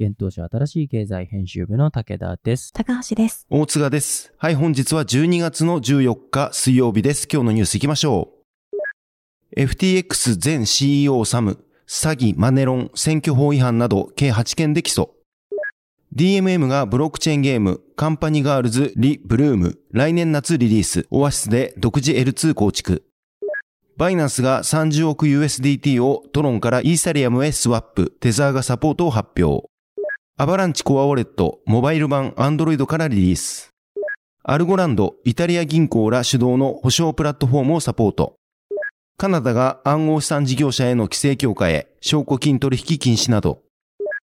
現当社新しい経済編集部の武田です。高橋です。大塚です。はい、本日は12月の14日水曜日です。今日のニュース行きましょう。FTX 前 CEO サム、詐欺、マネロン、選挙法違反など計8件で起訴。DMM がブロックチェーンゲーム、カンパニガールズ・リ・ブルーム、来年夏リリース、オアシスで独自 L2 構築。バイナンスが30億 USDT をトロンからイーサリアムへスワップ、テザーがサポートを発表。アバランチコアウォレット、モバイル版 Android からリリース。アルゴランド、イタリア銀行ら主導の保証プラットフォームをサポート。カナダが暗号資産事業者への規制強化へ、証拠金取引禁止など。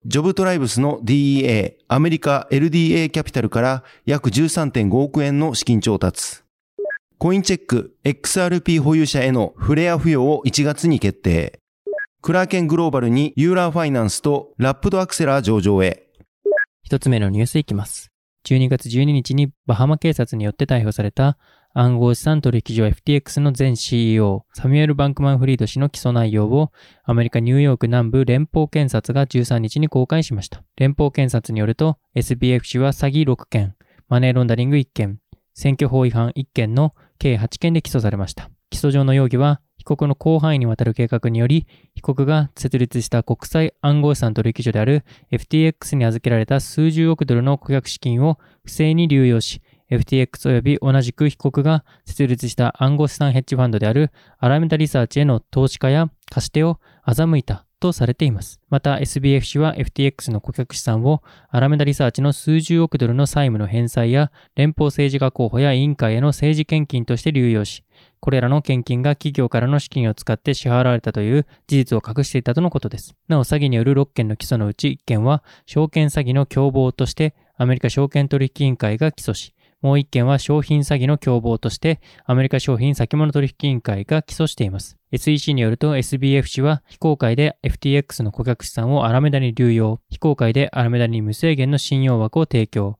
ジョブトライブスの DEA、アメリカ LDA キャピタルから約13.5億円の資金調達。コインチェック XRP 保有者へのフレア付与を1月に決定。クラーケングローバルにユーラーファイナンスとラップドアクセラー上場へ。一つ目のニュースいきます。12月12日にバハマ警察によって逮捕された暗号資産取引所 FTX の前 CEO サミュエル・バンクマン・フリード氏の起訴内容をアメリカ・ニューヨーク南部連邦検察が13日に公開しました。連邦検察によると SBF 氏は詐欺6件、マネーロンダリング1件、選挙法違反1件の計8件で起訴されました。起訴上の容疑は被告の広範囲にわたる計画により、被告が設立した国際暗号資産取引所である FTX に預けられた数十億ドルの顧客資金を不正に流用し、FTX 及び同じく被告が設立した暗号資産ヘッジファンドであるアラメタリサーチへの投資家や貸し手を欺いた。とされています。また SBF 氏は FTX の顧客資産をアラメダリサーチの数十億ドルの債務の返済や連邦政治家候補や委員会への政治献金として流用し、これらの献金が企業からの資金を使って支払われたという事実を隠していたとのことです。なお、詐欺による6件の起訴のうち1件は、証券詐欺の共謀としてアメリカ証券取引委員会が起訴し、もう1件は商品詐欺の共謀としてアメリカ商品先物取引委員会が起訴しています。SEC によると SBF 氏は非公開で FTX の顧客資産をアラメダに流用、非公開でアラメダに無制限の信用枠を提供、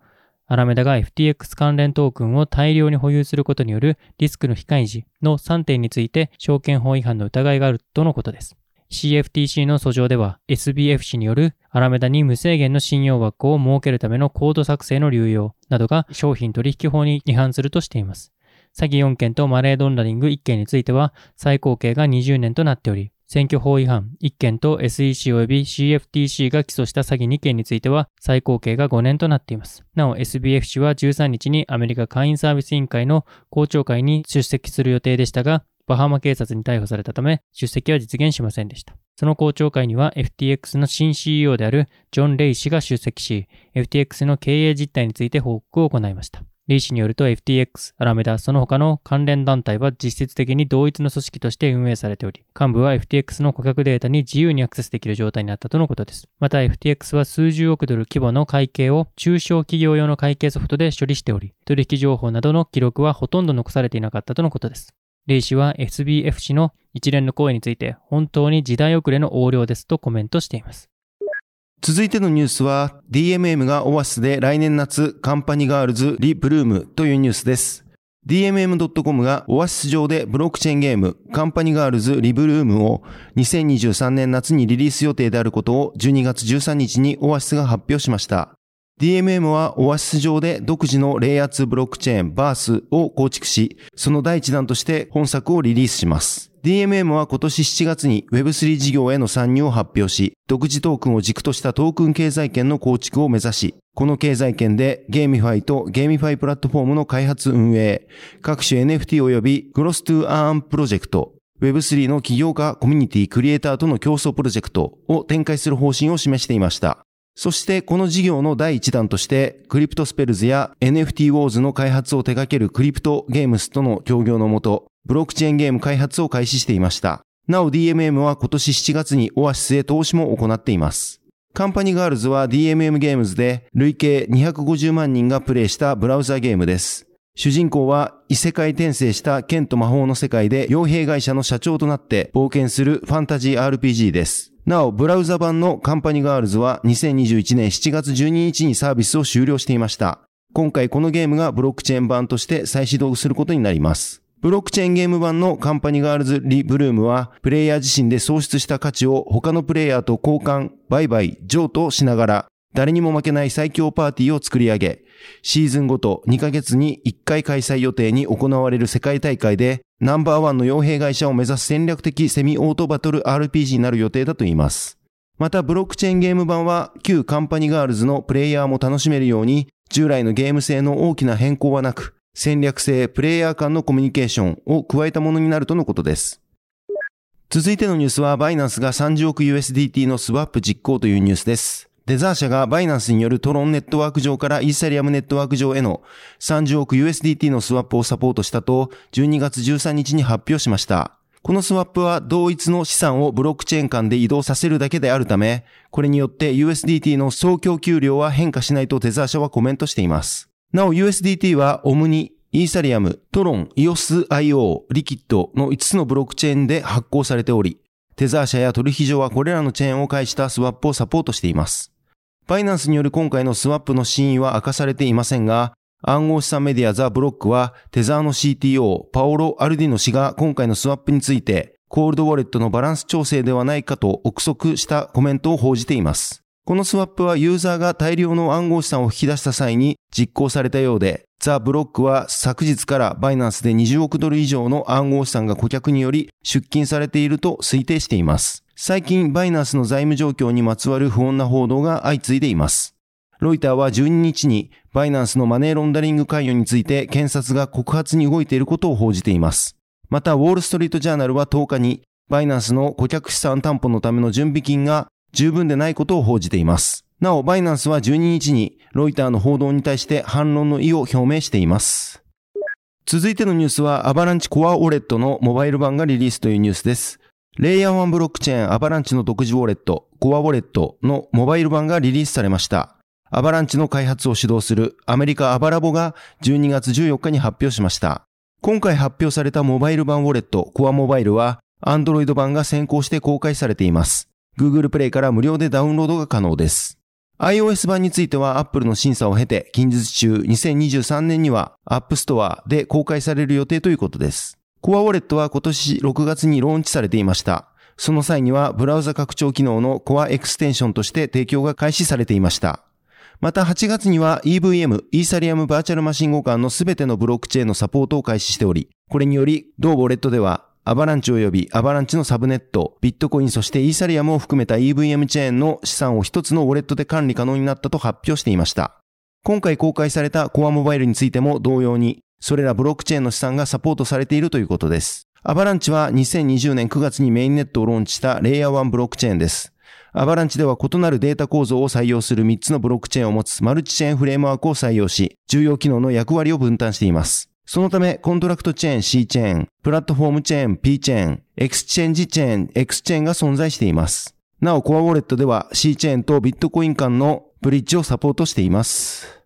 アラメダが FTX 関連トークンを大量に保有することによるリスクの非開示の3点について証券法違反の疑いがあるとのことです。CFTC の訴状では SBF 氏によるアラメダに無制限の信用枠を設けるためのコード作成の流用などが商品取引法に違反するとしています。詐欺4件とマレードンダリング1件については最高刑が20年となっており、選挙法違反1件と SEC 及び CFTC が起訴した詐欺2件については最高刑が5年となっています。なお SBF 氏は13日にアメリカ会員サービス委員会の公聴会に出席する予定でしたが、バハマ警察に逮捕されたため出席は実現しませんでした。その公聴会には FTX の新 CEO であるジョン・レイ氏が出席し、FTX の経営実態について報告を行いました。レイ氏によると FTX、アラメダ、その他の関連団体は実質的に同一の組織として運営されており、幹部は FTX の顧客データに自由にアクセスできる状態になったとのことです。また FTX は数十億ドル規模の会計を中小企業用の会計ソフトで処理しており、取引情報などの記録はほとんど残されていなかったとのことです。レイ氏は SBF 氏の一連の行為について本当に時代遅れの横領ですとコメントしています。続いてのニュースは DMM がオアシスで来年夏カンパニガールズ・リ・ブルームというニュースです。DMM.com がオアシス上でブロックチェーンゲームカンパニガールズリブルームを2023年夏にリリース予定であることを12月13日にオアシスが発表しました。DMM はオアシス上で独自のレイヤー2ブロックチェーンバースを構築し、その第一弾として本作をリリースします。DMM は今年7月に Web3 事業への参入を発表し、独自トークンを軸としたトークン経済圏の構築を目指し、この経済圏でゲーミファイとゲーミファイプラットフォームの開発運営、各種 NFT 及びクロス to Earn プロジェクト、Web3 の起業家コミュニティクリエイターとの共創プロジェクトを展開する方針を示していました。そしてこの事業の第一弾として、クリプトスペルズや NFT ウォーズの開発を手掛けるクリプトゲームスとの協業のもと、ブロックチェーンゲーム開発を開始していました。なお DMM は今年7月にオアシスへ投資も行っています。カンパニガールズは DMM ゲームズで累計250万人がプレイしたブラウザゲームです。主人公は異世界転生した剣と魔法の世界で傭兵会社の社長となって冒険するファンタジー RPG です。なお、ブラウザ版のカンパニガールズは2021年7月12日にサービスを終了していました。今回このゲームがブロックチェーン版として再始動することになります。ブロックチェーンゲーム版のカンパニガールズ・リ・ブルームは、プレイヤー自身で創出した価値を他のプレイヤーと交換、売買、譲渡しながら、誰にも負けない最強パーティーを作り上げ、シーズンごと2ヶ月に1回開催予定に行われる世界大会で、ナンバーワンの傭兵会社を目指す戦略的セミオートバトル RPG になる予定だといいます。また、ブロックチェーンゲーム版は、旧カンパニガールズのプレイヤーも楽しめるように、従来のゲーム性の大きな変更はなく、戦略性、プレイヤー間のコミュニケーションを加えたものになるとのことです。続いてのニュースは、バイナンスが30億 USDT のスワップ実行というニュースです。デザー社がバイナンスによるトロンネットワーク上からイーサリアムネットワーク上への30億 USDT のスワップをサポートしたと12月13日に発表しました。このスワップは同一の資産をブロックチェーン間で移動させるだけであるため、これによって USDT の総供給量は変化しないとテザー社はコメントしています。なお USDT はオムニ、イーサリアム、トロン、イオス IO、リキッドの5つのブロックチェーンで発行されており、テザー社や取引所はこれらのチェーンを介したスワップをサポートしています。バイナンスによる今回のスワップの真意は明かされていませんが、暗号資産メディアザ・ブロックは、テザーの CTO、パオロ・アルディノ氏が今回のスワップについて、コールドウォレットのバランス調整ではないかと憶測したコメントを報じています。このスワップはユーザーが大量の暗号資産を引き出した際に実行されたようで、ザ・ブロックは昨日からバイナンスで20億ドル以上の暗号資産が顧客により出金されていると推定しています。最近、バイナンスの財務状況にまつわる不穏な報道が相次いでいます。ロイターは12日に、バイナンスのマネーロンダリング関与について検察が告発に動いていることを報じています。また、ウォールストリートジャーナルは10日に、バイナンスの顧客資産担保のための準備金が十分でないことを報じています。なお、バイナンスは12日に、ロイターの報道に対して反論の意を表明しています。続いてのニュースは、アバランチコアウォレットのモバイル版がリリースというニュースです。レイヤー1ブロックチェーンアバランチの独自ウォレット、コアウォレットのモバイル版がリリースされました。アバランチの開発を主導するアメリカアバラボが12月14日に発表しました。今回発表されたモバイル版ウォレット、コアモバイルは、アンドロイド版が先行して公開されています。Google Play から無料でダウンロードが可能です。iOS 版については Apple の審査を経て近日中2023年には App Store で公開される予定ということです。コアウォレットは今年6月にローンチされていました。その際にはブラウザ拡張機能のコアエクステンションとして提供が開始されていました。また8月には EVM、イーサリアムバーチャルマシン互換のすべてのブロックチェーンのサポートを開始しており、これにより同ウォレットではアバランチ及びアバランチのサブネット、ビットコインそしてイーサリアムを含めた EVM チェーンの資産を一つのウォレットで管理可能になったと発表していました。今回公開されたコアモバイルについても同様にそれらブロックチェーンの資産がサポートされているということです。アバランチは2020年9月にメインネットをローンチしたレイヤー1ブロックチェーンです。アバランチでは異なるデータ構造を採用する3つのブロックチェーンを持つマルチチェーンフレームワークを採用し、重要機能の役割を分担しています。そのため、コントラクトチェーン C チェーン、プラットフォームチェーン P チェーン、エクスチェンジチェーン X チェーンが存在しています。なお、コアウォレットでは C チェーンとビットコイン間のブリッジをサポートしています。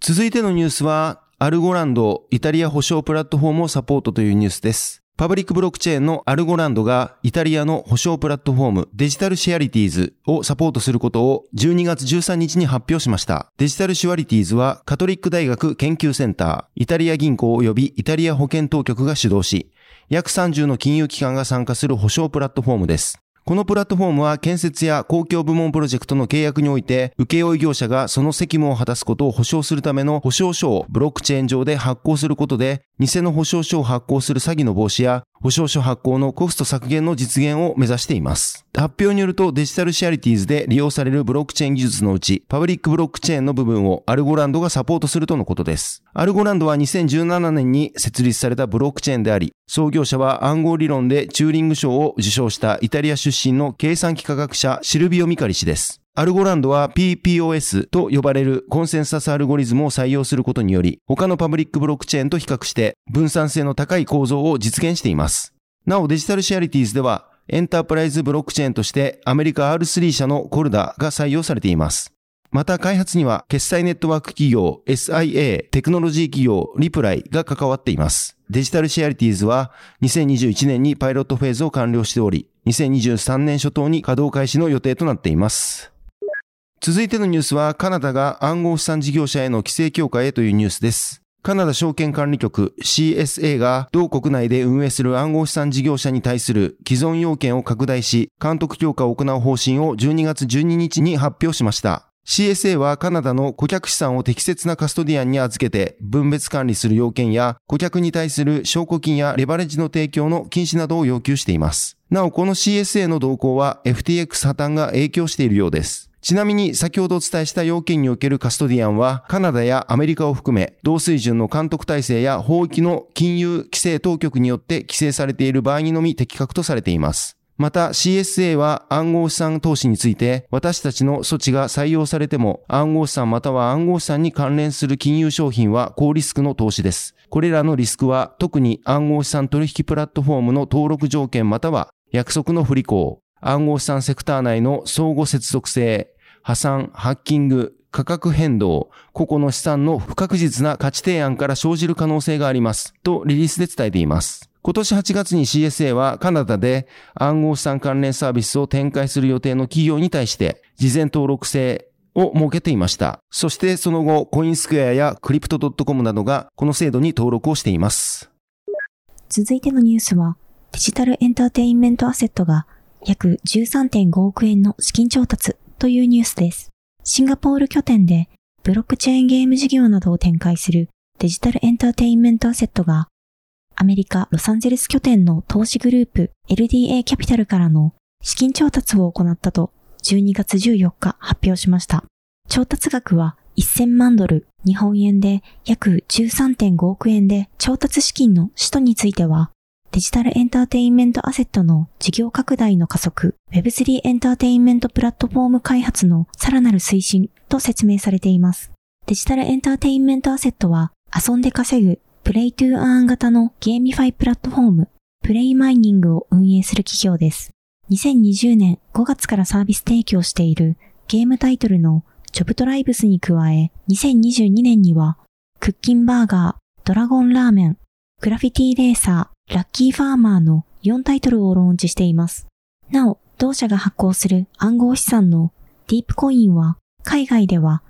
続いてのニュースは、アルゴランド、イタリア保証プラットフォームをサポートというニュースです。パブリックブロックチェーンのアルゴランドがイタリアの保証プラットフォームデジタルシュアリティーズをサポートすることを12月13日に発表しました。デジタルシュアリティーズはカトリック大学研究センター、イタリア銀行及びイタリア保健当局が主導し、約30の金融機関が参加する保証プラットフォームです。このプラットフォームは建設や公共部門プロジェクトの契約において、請負業者がその責務を果たすことを保証するための保証書をブロックチェーン上で発行することで、偽の保証書を発行する詐欺の防止や、保証書発行のコスト削減の実現を目指しています。発表によるとデジタルシュアリティーズで利用されるブロックチェーン技術のうち、パブリックブロックチェーンの部分をアルゴランドがサポートするとのことです。アルゴランドは2017年に設立されたブロックチェーンであり、創業者は暗号理論でチューリング賞を受賞したイタリア出身の計算機科学者シルビオ・ミカリ氏です。アルゴランドは PPOS と呼ばれるコンセンサスアルゴリズムを採用することにより、他のパブリックブロックチェーンと比較して分散性の高い構造を実現しています。なおデジタルシェアリティーズでは、エンタープライズブロックチェーンとしてアメリカ R3 社のコルダが採用されています。また開発には決済ネットワーク企業 SIA テクノロジー企業リプライが関わっています。デジタルシェアリティーズは2021年にパイロットフェーズを完了しており、2023年初頭に稼働開始の予定となっています。続いてのニュースは、カナダが暗号資産事業者への規制強化へというニュースです。カナダ証券管理局 CSA が同国内で運営する暗号資産事業者に対する既存要件を拡大し、監督強化を行う方針を12月12日に発表しました。CSA はカナダの顧客資産を適切なカストディアンに預けて分別管理する要件や顧客に対する証拠金やレバレッジの提供の禁止などを要求しています。なお、この CSA の動向は FTX 破綻が影響しているようです。ちなみに先ほどお伝えした要件におけるカストディアンはカナダやアメリカを含め同水準の監督体制や法域の金融規制当局によって規制されている場合にのみ適格とされています。また CSA は暗号資産投資について私たちの措置が採用されても暗号資産または暗号資産に関連する金融商品は高リスクの投資です。これらのリスクは特に暗号資産取引プラットフォームの登録条件または約束の不履行、暗号資産セクター内の相互接続性、破産、ハッキング、価格変動、個々の資産の不確実な価値提案から生じる可能性があります。とリリースで伝えています。今年8月に CSA はカナダで暗号資産関連サービスを展開する予定の企業に対して事前登録制を設けていました。そしてその後、コインスクエアやクリプト .com などがこの制度に登録をしています。続いてのニュースは、デジタルエンターテインメントアセットが約13.5億円の資金調達というニュースです。シンガポール拠点でブロックチェーンゲーム事業などを展開するデジタルエンターテインメントアセットがアメリカ・ロサンゼルス拠点の投資グループ LDA キャピタルからの資金調達を行ったと12月14日発表しました。調達額は1000万ドル、日本円で約13.5億円で調達資金の使途についてはデジタルエンターテインメントアセットの事業拡大の加速、Web3 エンターテインメントプラットフォーム開発のさらなる推進と説明されています。デジタルエンターテインメントアセットは遊んで稼ぐ Play to Earn 型のゲーミファイプラットフォーム、プレイマイニングを運営する企業です。2020年5月からサービス提供しているゲームタイトルのジョブトライブスに加え、2022年にはクッキンバーガー、ドラゴンラーメン、グラフィティレーサー、ラッキーファーマーの4タイトルをローンチしています。なお、同社が発行する暗号資産のディープコインは、海外では、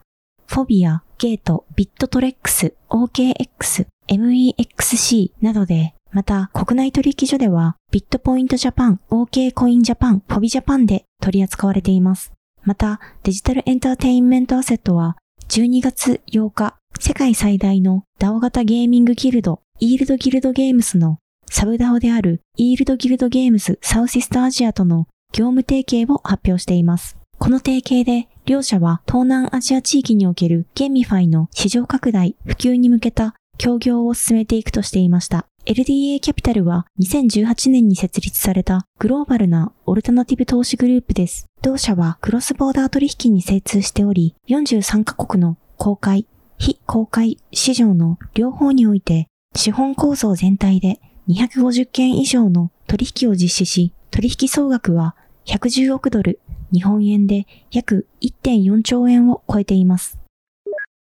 フォビア、ゲート、ビットトレックス、OKX、MEXC などで、また国内取引所では、ビットポイントジャパン、OK コインジャパン、フォビジャパンで取り扱われています。また、デジタルエンターテインメントアセットは、12月8日、世界最大の DAO 型ゲーミングギルド、イールドギルドゲームスのサブダオであるイールドギルドゲームズサウシストアジアとの業務提携を発表しています。この提携で両社は東南アジア地域におけるゲーミファイの市場拡大、普及に向けた協業を進めていくとしていました。LDA キャピタルは2018年に設立されたグローバルなオルタナティブ投資グループです。同社はクロスボーダー取引に精通しており、43カ国の公開、非公開市場の両方において資本構造全体で250件以上の取引を実施し、取引総額は110億ドル、日本円で約1.4兆円を超えています。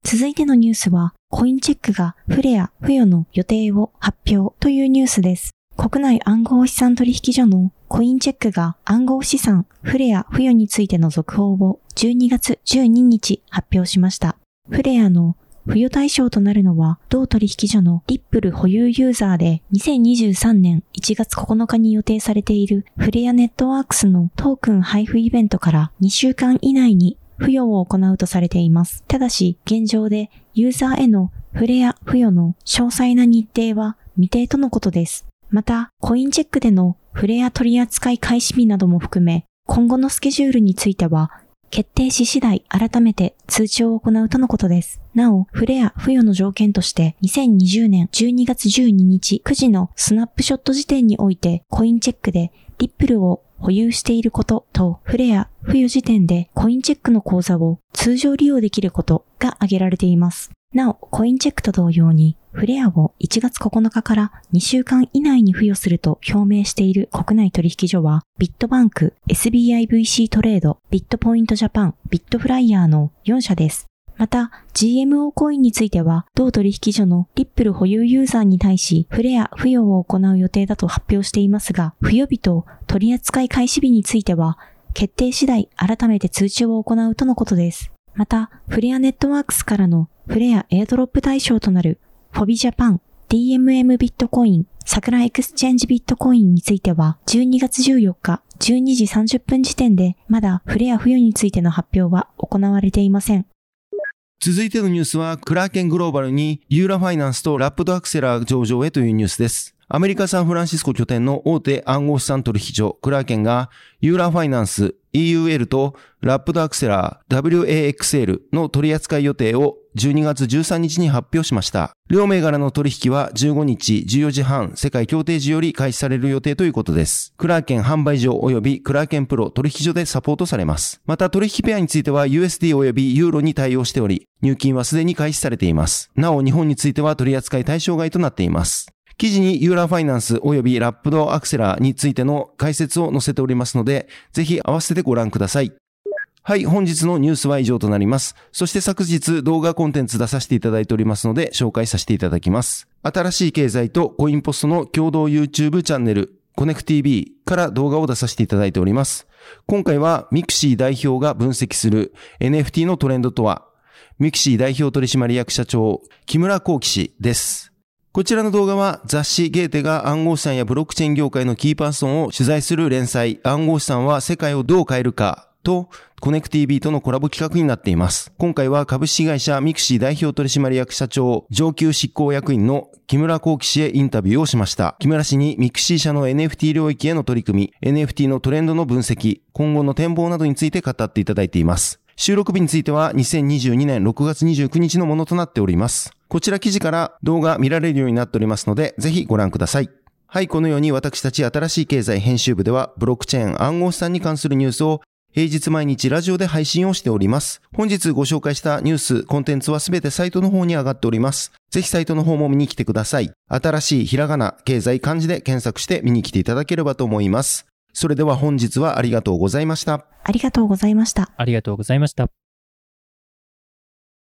続いてのニュースは、コインチェックがフレア、付与の予定を発表というニュースです。国内暗号資産取引所のコインチェックが暗号資産フレア付与についての続報を12月12日発表しました。フレアの付与対象となるのは、同取引所のリップル保有ユーザーで、2023年1月9日に予定されているフレアネットワークスのトークン配布イベントから2週間以内に付与を行うとされています。ただし、現状でユーザーへのフレア付与の詳細な日程は未定とのことです。また、コインチェックでのフレア取扱い開始日なども含め、今後のスケジュールについては、決定し次第改めて通知を行うとのことです。なお、フレア付与の条件として、2020年12月12日9時のスナップショット時点において、コインチェックでリップルを保有していることと、フレア付与時点でコインチェックの口座を通常利用できることが挙げられています。なお、コインチェックと同様に、フレアを1月9日から2週間以内に付与すると表明している国内取引所は、ビットバンク、SBIVC トレード、ビットポイントジャパン、ビットフライヤーの4社です。また、GMO コインについては、同取引所のリップル保有ユーザーに対し、フレア付与を行う予定だと発表していますが、付与日と取扱い開始日については、決定次第改めて通知を行うとのことです。また、フレアネットワークスからのフレアエアドロップ対象となるフォビジャパン、DMM ビットコイン、サクラエクスチェンジビットコインについては、12月14日12時30分時点で、まだフレア付与についての発表は行われていません。続いてのニュースは、クラーケングローバルにユーラファイナンスとラップドアクセラー上場へというニュースです。アメリカ・サンフランシスコ拠点の大手暗号資産取引所クラーケンがユーラファイナンス EUL とラップドアクセラー WAXL の取扱い予定を12月13日に発表しました。両銘柄の取引は15日14時半世界協定時より開始される予定ということです。クラーケン販売所及びクラーケンプロ取引所でサポートされます。また取引ペアについては USD 及びユーロに対応しており、入金はすでに開始されています。なお日本については取扱い対象外となっています。記事にユーラファイナンス及び Wrapped アクセラーについての解説を載せておりますので、ぜひ合わせてご覧ください。はい、本日のニュースは以上となります。そして昨日動画コンテンツ出させていただいておりますので紹介させていただきます。新しい経済とコインポストの共同 YouTube チャンネル、コネク TV から動画を出させていただいております。今回はミクシー代表が分析する NFT のトレンドとは、ミクシー代表取締役社長、木村弘毅氏です。こちらの動画は雑誌ゲーテが暗号資産やブロックチェーン業界のキーパーソンを取材する連載暗号資産は世界をどう変えるかとコネク TV とのコラボ企画になっています。今回は株式会社ミクシー代表取締役社長上級執行役員の木村弘毅氏へインタビューをしました。木村氏にミクシー社の NFT 領域への取り組み、NFT のトレンドの分析、今後の展望などについて語っていただいています。収録日については2022年6月29日のものとなっております。こちら記事から動画見られるようになっておりますので、ぜひご覧ください。はい、このように私たち新しい経済編集部では、ブロックチェーン暗号資産に関するニュースを平日毎日ラジオで配信をしております。本日ご紹介したニュース、コンテンツはすべてサイトの方に上がっております。ぜひサイトの方も見に来てください。新しいひらがな、経済漢字で検索して見に来ていただければと思います。それでは本日はありがとうございました。ありがとうございました。ありがとうございました。